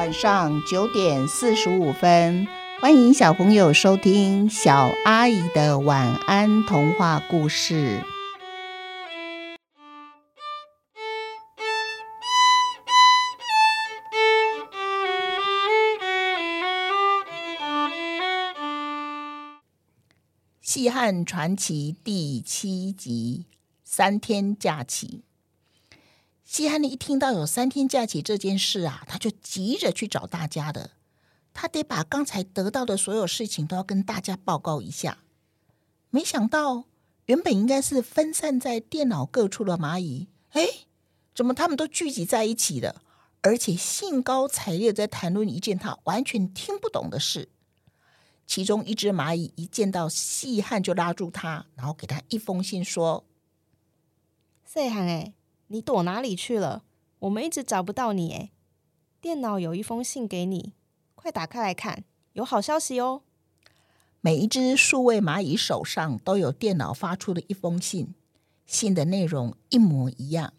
晚上九点四十五分，欢迎小朋友收听小阿姨的晚安童话故事。《细汉传奇》第七集：三天假期。西汉一听到有三天假期这件事啊，他就急着去找大家的。他得把刚才得到的所有事情都要跟大家报告一下。没想到，原本应该是分散在电脑各处的蚂蚁，哎，怎么他们都聚集在一起了？而且兴高采烈在谈论一件他完全听不懂的事。其中一只蚂蚁一见到细汉就拉住他，然后给他一封信，说：“细汉哎，你躲哪里去了？我们一直找不到你哎。电脑有一封信给你，快打开来看，有好消息哦。”每一只数位蚂蚁手上都有电脑发出的一封信，信的内容一模一样。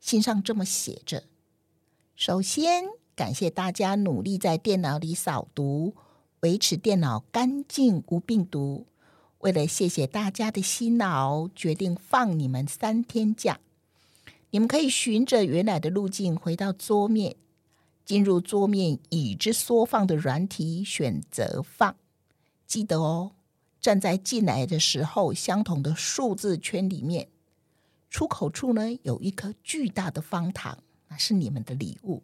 信上这么写着：“首先，感谢大家努力在电脑里扫毒。”维持电脑干净无病毒。为了谢谢大家的辛劳，决定放你们三天假。你们可以循着原来的路径回到桌面，进入桌面已知缩放的软体，选择放。记得哦，站在进来的时候相同的数字圈里面。出口处呢，有一颗巨大的方糖，那是你们的礼物。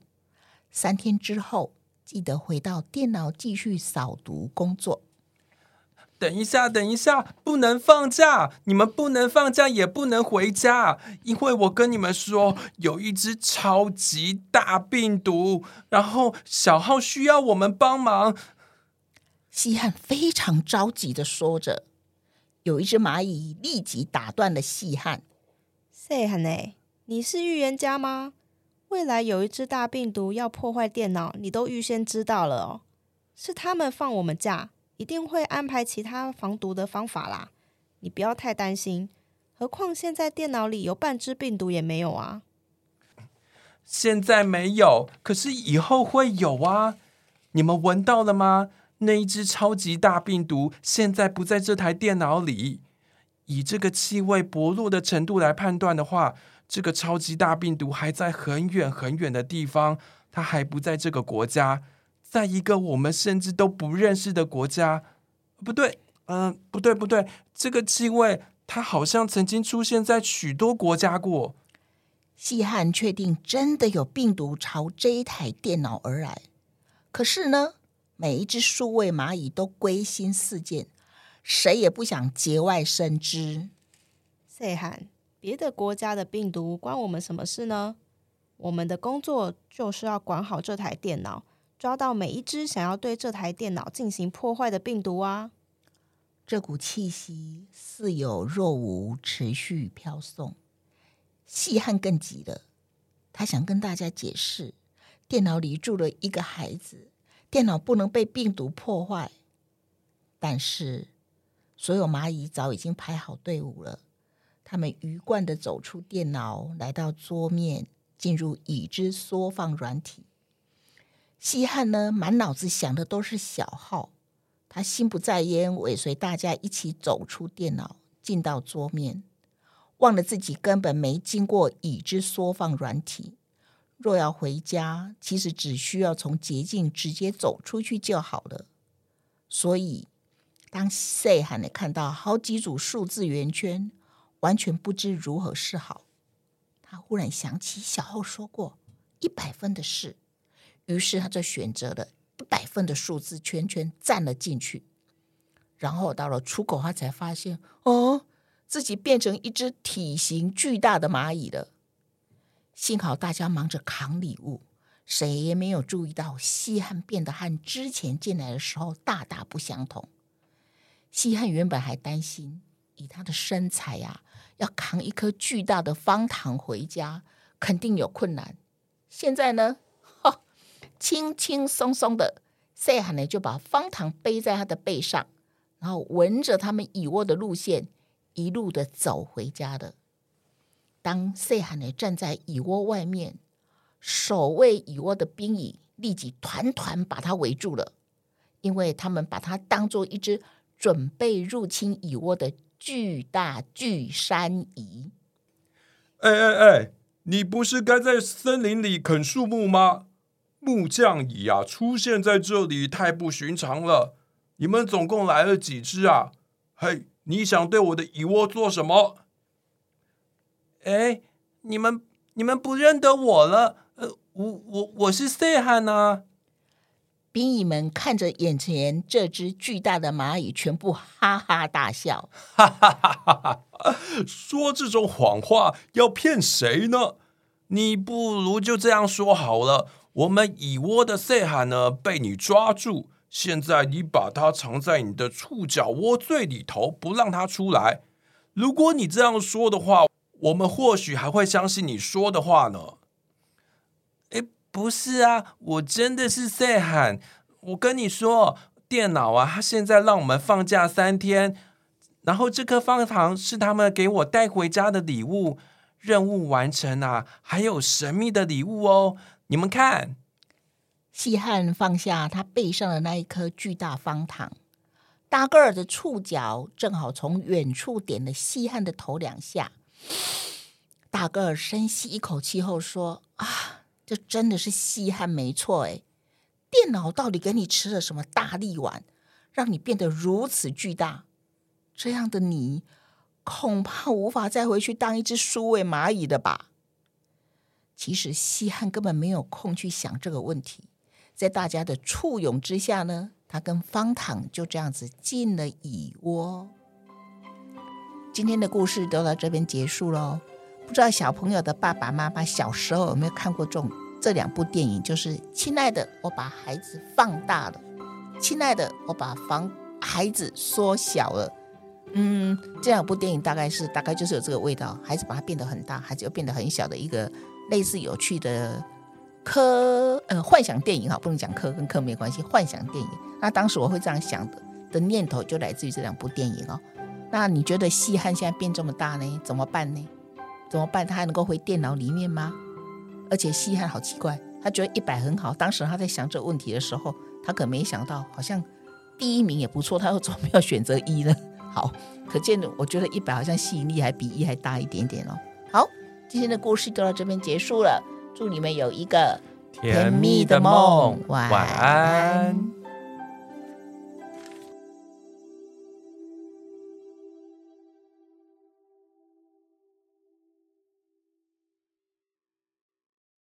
三天之后。记得回到电脑继续扫毒工作。等一下，等一下，不能放假！你们不能放假，也不能回家，因为我跟你们说，有一只超级大病毒，然后小号需要我们帮忙。细汉非常着急的说着，有一只蚂蚁立即打断了细汉：“细汉呢？你是预言家吗？”未来有一只大病毒要破坏电脑，你都预先知道了哦。是他们放我们假，一定会安排其他防毒的方法啦。你不要太担心。何况现在电脑里有半只病毒也没有啊。现在没有，可是以后会有啊。你们闻到了吗？那一只超级大病毒现在不在这台电脑里。以这个气味薄弱的程度来判断的话。这个超级大病毒还在很远很远的地方，它还不在这个国家，在一个我们甚至都不认识的国家。不对，嗯、呃，不对，不对，这个气味它好像曾经出现在许多国家过。细汉确定真的有病毒朝这一台电脑而来，可是呢，每一只数位蚂蚁都归心似箭，谁也不想节外生枝。细汉。别的国家的病毒关我们什么事呢？我们的工作就是要管好这台电脑，抓到每一只想要对这台电脑进行破坏的病毒啊！这股气息似有若无，持续飘送。细汉更急了，他想跟大家解释：电脑里住了一个孩子，电脑不能被病毒破坏。但是，所有蚂蚁早已经排好队伍了。他们鱼贯的走出电脑，来到桌面，进入已知缩放软体。西汉呢，满脑子想的都是小号，他心不在焉，尾随大家一起走出电脑，进到桌面，忘了自己根本没经过已知缩放软体。若要回家，其实只需要从捷径直接走出去就好了。所以，当细汉的看到好几组数字圆圈。完全不知如何是好。他忽然想起小号说过一百分的事，于是他就选择了一百分的数字圈圈站了进去。然后到了出口，他才发现哦，自己变成一只体型巨大的蚂蚁了。幸好大家忙着扛礼物，谁也没有注意到西汉变得和之前进来的时候大大不相同。西汉原本还担心，以他的身材呀、啊。要扛一颗巨大的方糖回家，肯定有困难。现在呢，轻轻松松的，塞罕呢就把方糖背在他的背上，然后闻着他们蚁窝的路线，一路的走回家的。当塞罕呢站在蚁窝外面，守卫蚁窝的兵蚁立即团团把他围住了，因为他们把他当做一只准备入侵蚁窝的巨大巨山蚁。哎哎哎！你不是该在森林里啃树木吗？木匠蚁啊，出现在这里太不寻常了。你们总共来了几只啊？嘿，你想对我的蚁窝做什么？哎，你们你们不认得我了？呃，我我我是塞汉呐。兵蚁们看着眼前这只巨大的蚂蚁，全部哈哈大笑。哈哈哈哈哈！说这种谎话要骗谁呢？你不如就这样说好了。我们蚁窝的赛罕呢，被你抓住，现在你把它藏在你的触角窝最里头，不让它出来。如果你这样说的话，我们或许还会相信你说的话呢。诶，不是啊，我真的是赛罕。我跟你说，电脑啊，它现在让我们放假三天，然后这颗方糖是他们给我带回家的礼物。任务完成啊，还有神秘的礼物哦！你们看，细汉放下他背上的那一颗巨大方糖，大个儿的触角正好从远处点了细汉的头两下。大个儿深吸一口气后说：“啊，这真的是细汉没错哎！电脑到底给你吃了什么大力丸，让你变得如此巨大？这样的你……”恐怕无法再回去当一只数位蚂蚁的吧。其实西汉根本没有空去想这个问题，在大家的簇拥之下呢，他跟方糖就这样子进了蚁窝。今天的故事都到这边结束喽。不知道小朋友的爸爸妈妈小时候有没有看过这种这两部电影？就是《亲爱的，我把孩子放大了》，《亲爱的，我把房孩子缩小了》。嗯，这两部电影大概是大概就是有这个味道，孩子把它变得很大，孩子又变得很小的一个类似有趣的科呃幻想电影哈，不能讲科跟科没关系，幻想电影。那当时我会这样想的的念头就来自于这两部电影哦。那你觉得细汉现在变这么大呢？怎么办呢？怎么办？他还能够回电脑里面吗？而且细汉好奇怪，他觉得一百很好。当时他在想这个问题的时候，他可没想到，好像第一名也不错，他又怎么没有选择一呢？好，可见，我觉得一百好像吸引力还比一还大一点点哦。好，今天的故事就到这边结束了，祝你们有一个甜蜜的梦，晚安。